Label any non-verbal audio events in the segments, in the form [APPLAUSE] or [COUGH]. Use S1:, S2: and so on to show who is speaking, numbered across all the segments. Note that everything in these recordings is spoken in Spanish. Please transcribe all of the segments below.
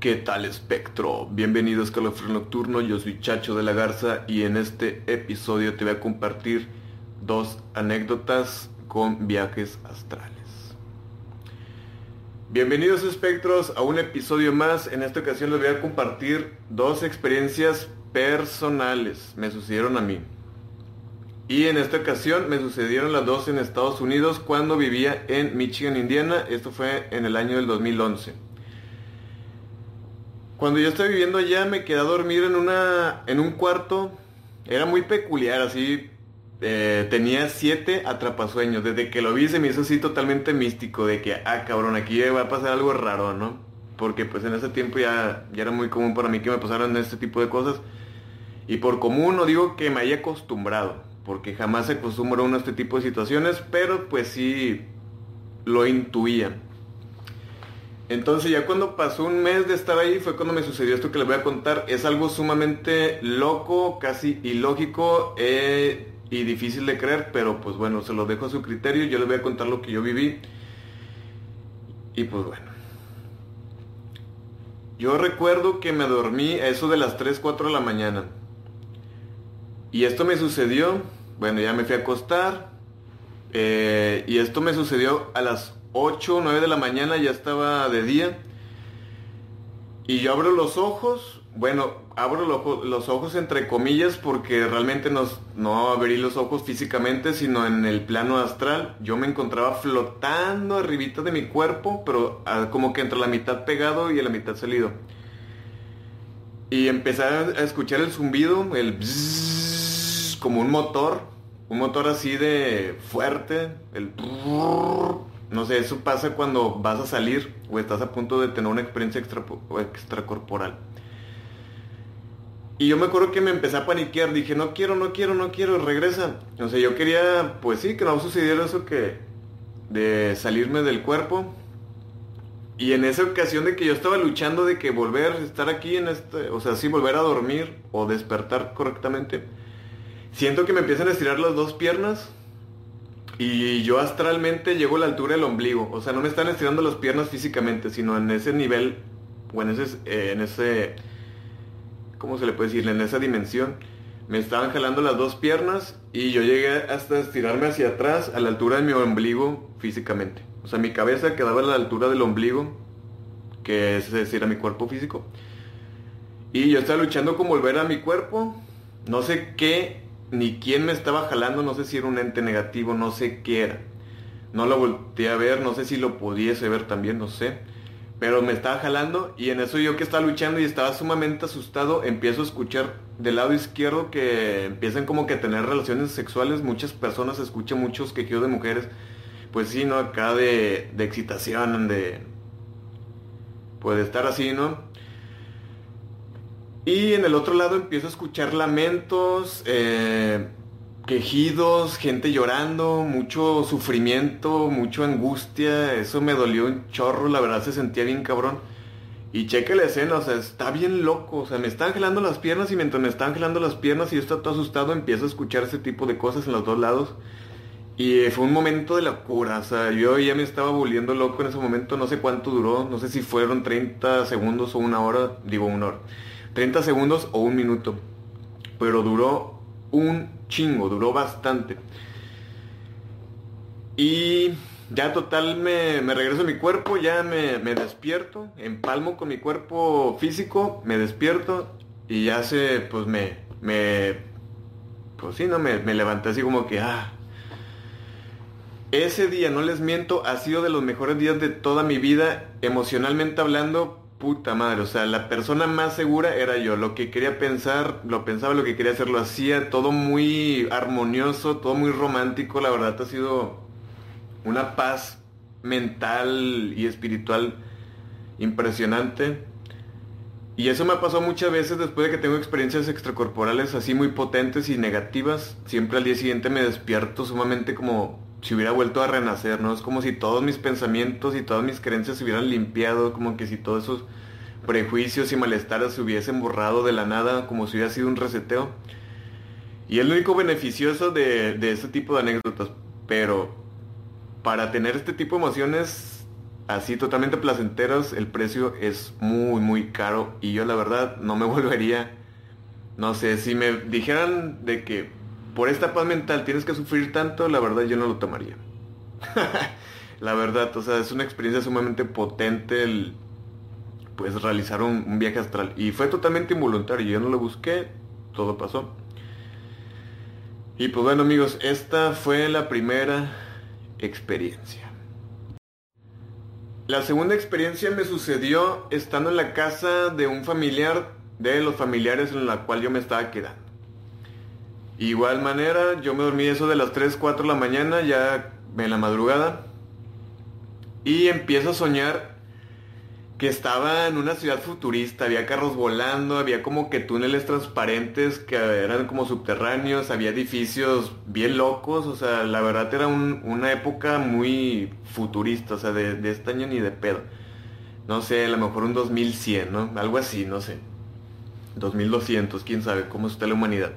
S1: ¿Qué tal espectro? Bienvenido a Escalofrío Nocturno, yo soy Chacho de la Garza y en este episodio te voy a compartir dos anécdotas con viajes astrales. Bienvenidos espectros a un episodio más, en esta ocasión les voy a compartir dos experiencias personales, me sucedieron a mí. Y en esta ocasión me sucedieron las dos en Estados Unidos cuando vivía en Michigan, Indiana, esto fue en el año del 2011. Cuando yo estaba viviendo allá me quedé a dormir en, una, en un cuarto. Era muy peculiar, así. eh, tenía siete atrapasueños. Desde que lo vi se me hizo así totalmente místico. De que, ah, cabrón, aquí va a pasar algo raro, ¿no? Porque pues en ese tiempo ya, ya era muy común para mí que me pasaran este tipo de cosas. Y por común no digo que me haya acostumbrado. Porque jamás se acostumbra uno a este tipo de situaciones. Pero pues sí lo intuía. Entonces ya cuando pasó un mes de estar ahí fue cuando me sucedió esto que les voy a contar. Es algo sumamente loco, casi ilógico eh, y difícil de creer, pero pues bueno, se lo dejo a su criterio. Yo les voy a contar lo que yo viví. Y pues bueno. Yo recuerdo que me dormí a eso de las 3, 4 de la mañana. Y esto me sucedió, bueno, ya me fui a acostar. eh, y esto me sucedió a las 8 o 9 de la mañana, ya estaba de día. Y yo abro los ojos, bueno, abro lo- los ojos entre comillas porque realmente no, no abrí los ojos físicamente, sino en el plano astral. Yo me encontraba flotando arribita de mi cuerpo, pero ah, como que entre la mitad pegado y la mitad salido. Y empecé a escuchar el zumbido, el como un motor, un motor así de fuerte, el. No sé, eso pasa cuando vas a salir o estás a punto de tener una experiencia extra, extracorporal. Y yo me acuerdo que me empecé a paniquear, dije, no quiero, no quiero, no quiero, regresa. O sea, yo quería, pues sí, que no sucediera eso que de salirme del cuerpo. Y en esa ocasión de que yo estaba luchando de que volver, estar aquí en este, o sea, sí, volver a dormir o despertar correctamente, siento que me empiezan a estirar las dos piernas y yo astralmente llego a la altura del ombligo. O sea, no me están estirando las piernas físicamente, sino en ese nivel, o en ese, eh, en ese, ¿cómo se le puede decir? En esa dimensión. Me estaban jalando las dos piernas y yo llegué hasta estirarme hacia atrás a la altura de mi ombligo físicamente. O sea, mi cabeza quedaba a la altura del ombligo, que es decir, a mi cuerpo físico. Y yo estaba luchando con volver a mi cuerpo. No sé qué ni quién me estaba jalando, no sé si era un ente negativo, no sé qué era. No lo volteé a ver, no sé si lo pudiese ver también, no sé. Pero me estaba jalando y en eso yo que estaba luchando y estaba sumamente asustado, empiezo a escuchar del lado izquierdo que empiezan como que a tener relaciones sexuales. Muchas personas escuchan muchos quejidos de mujeres. Pues sí, ¿no? Acá de, de excitación, de... Puede estar así, ¿no? Y en el otro lado empiezo a escuchar lamentos, eh, quejidos, gente llorando, mucho sufrimiento, mucha angustia. Eso me dolió un chorro, la verdad se sentía bien cabrón. Y cheque la escena, o sea, está bien loco. O sea, me están gelando las piernas y mientras me están gelando las piernas y yo estoy todo asustado, empiezo a escuchar ese tipo de cosas en los dos lados. Y fue un momento de locura, o sea, yo ya me estaba volviendo loco en ese momento, no sé cuánto duró, no sé si fueron 30 segundos o una hora, digo una hora. 30 segundos o un minuto. Pero duró un chingo, duró bastante. Y ya total me, me regreso a mi cuerpo, ya me, me despierto, empalmo con mi cuerpo físico, me despierto y ya se, pues me, me, pues sí, no, me, me levanté así como que, ah. Ese día, no les miento, ha sido de los mejores días de toda mi vida, emocionalmente hablando, puta madre, o sea, la persona más segura era yo. Lo que quería pensar, lo pensaba, lo que quería hacer, lo hacía. Todo muy armonioso, todo muy romántico. La verdad ha sido una paz mental y espiritual impresionante. Y eso me ha pasado muchas veces después de que tengo experiencias extracorporales así muy potentes y negativas. Siempre al día siguiente me despierto sumamente como si hubiera vuelto a renacer, ¿no? Es como si todos mis pensamientos y todas mis creencias se hubieran limpiado, como que si todos esos prejuicios y malestares se hubiesen borrado de la nada, como si hubiera sido un reseteo. Y es lo único beneficioso de, de este tipo de anécdotas. Pero para tener este tipo de emociones así totalmente placenteros, el precio es muy, muy caro. Y yo la verdad no me [LAUGHS] volvería, no sé, si me dijeran de que por esta paz mental tienes que sufrir tanto, la verdad yo no lo tomaría. [LAUGHS] la verdad, o sea, es una experiencia sumamente potente el pues realizar un, viaje astral. Y fue totalmente involuntario, yo no lo busqué, todo pasó. Y pues bueno amigos, esta fue la primera experiencia. La segunda experiencia me sucedió estando en la casa de un familiar de los familiares en la cual yo me estaba quedando. Igual manera, yo me dormí eso de las 3, 4 de la mañana, ya en la madrugada, y empiezo a soñar que estaba en una ciudad futurista, había carros volando, había como que túneles transparentes que eran como subterráneos, había edificios bien locos, o sea, la verdad era una época muy futurista, o sea, de, de, este año ni de pedo. No sé, a lo mejor un 2100, ¿no? Algo así, no sé. 2200, quién sabe cómo está la humanidad.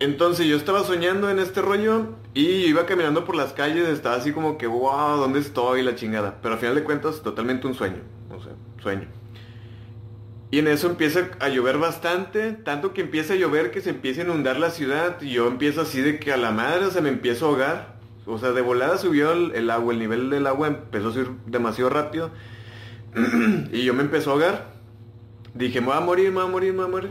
S1: Entonces yo estaba soñando en este rollo y iba caminando por las calles, estaba así como que, wow, ¿dónde estoy? La chingada. Pero al final de cuentas, totalmente un sueño. O sea, sueño. Y en eso empieza a llover bastante, tanto que empieza a llover que se empieza a inundar la ciudad y yo empiezo así de que a la madre se me empiezo a ahogar. O sea, de volada subió el, el agua, el nivel del agua empezó a subir demasiado rápido [CLEARS THROAT] y yo me empezó a ahogar. Dije, me voy a morir, me voy a morir, me voy a morir.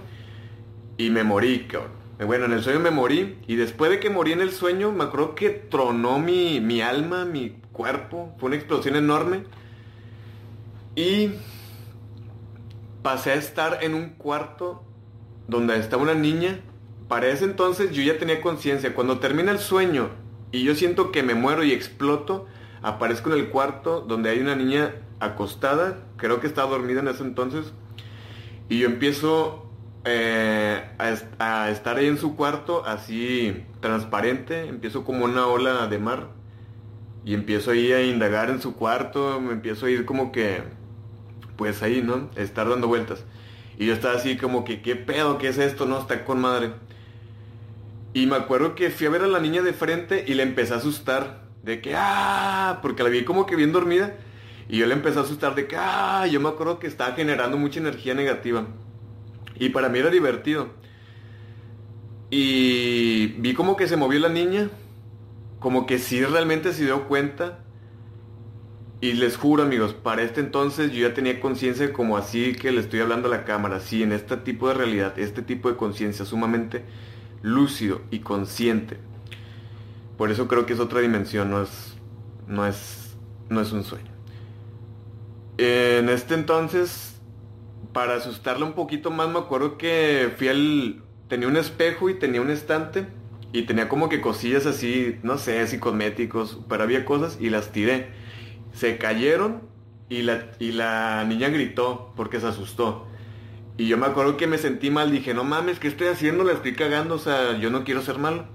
S1: Y me morí, cabrón. Bueno, en el sueño me morí y después de que morí en el sueño me acuerdo que tronó mi, mi alma, mi cuerpo, fue una explosión enorme y pasé a estar en un cuarto donde estaba una niña. Para ese entonces yo ya tenía conciencia. Cuando termina el sueño y yo siento que me muero y exploto, aparezco en el cuarto donde hay una niña acostada, creo que estaba dormida en ese entonces, y yo empiezo eh, a, estar ahí en su cuarto así transparente, empiezo como una ola de mar y empiezo ahí a indagar en su cuarto, me empiezo a ir como que, pues ahí, ¿no? Estar dando vueltas. Y yo estaba así como que, ¿qué pedo? ¿Qué es esto? No, está con madre. Y me acuerdo que fui a ver a la niña de frente y le empecé a asustar. De que, ah, porque la vi como que bien dormida. Y yo le empecé a asustar de que, ah, yo me acuerdo que estaba generando mucha energía negativa. Y para mí era divertido. Y vi como que se movió la niña, como que sí realmente se dio cuenta. Y les juro amigos, para este entonces yo ya tenía conciencia como así que le estoy hablando a la cámara, sí, en este tipo de realidad, este tipo de conciencia sumamente lúcido y consciente. Por eso creo que es otra dimensión, no es, no es, no es un sueño. En este entonces para asustarla un poquito más, me acuerdo que fui al... Tenía un espejo y tenía un estante y tenía como que cosillas así, no sé, así cosméticos, pero había cosas y las tiré. Se cayeron y la, y la niña gritó porque se asustó. Y yo me acuerdo que me sentí mal, dije, no mames, ¿qué estoy haciendo? La estoy cagando, o sea, yo no quiero ser malo.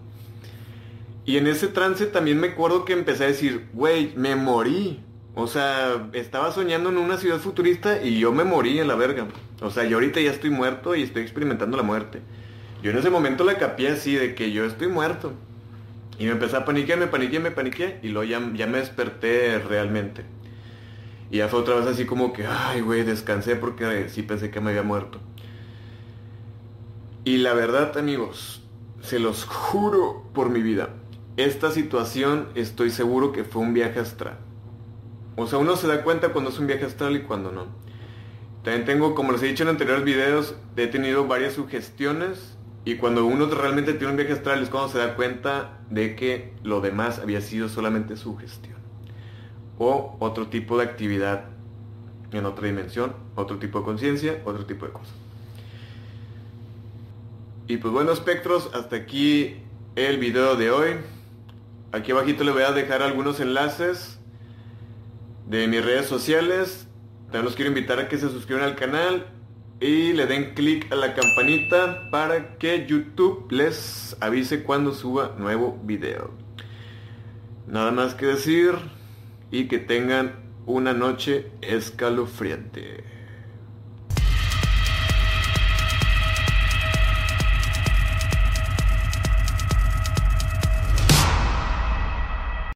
S1: Y en ese trance también me acuerdo que empecé a decir, güey, me morí. O sea, estaba soñando en una ciudad futurista y yo me morí en la verga. O sea, yo ahorita ya estoy muerto y estoy experimentando la muerte. Yo en ese momento la capié así de que yo estoy muerto. Y me empecé a paniquear, me paniqué, me paniqué y luego ya, ya me desperté realmente. Y ya fue otra vez así como que, ay, güey, descansé porque sí pensé que me había muerto. Y la verdad, amigos, se los juro por mi vida, esta situación estoy seguro que fue un viaje astral. O sea, uno se da cuenta cuando es un viaje astral y cuando no. También tengo, como les he dicho en anteriores videos, he tenido varias sugestiones y cuando uno realmente tiene un viaje astral es cuando se da cuenta de que lo demás había sido solamente sugestión. O otro tipo de actividad en otra dimensión, otro tipo de conciencia, otro tipo de cosas. Y pues bueno, espectros, hasta aquí el video de hoy. Aquí abajito le voy a dejar algunos enlaces de mis redes sociales. También los quiero invitar a que se suscriban al canal y le den clic a la campanita para que YouTube les avise cuando suba nuevo video. Nada más que decir y que tengan una noche escalofriante.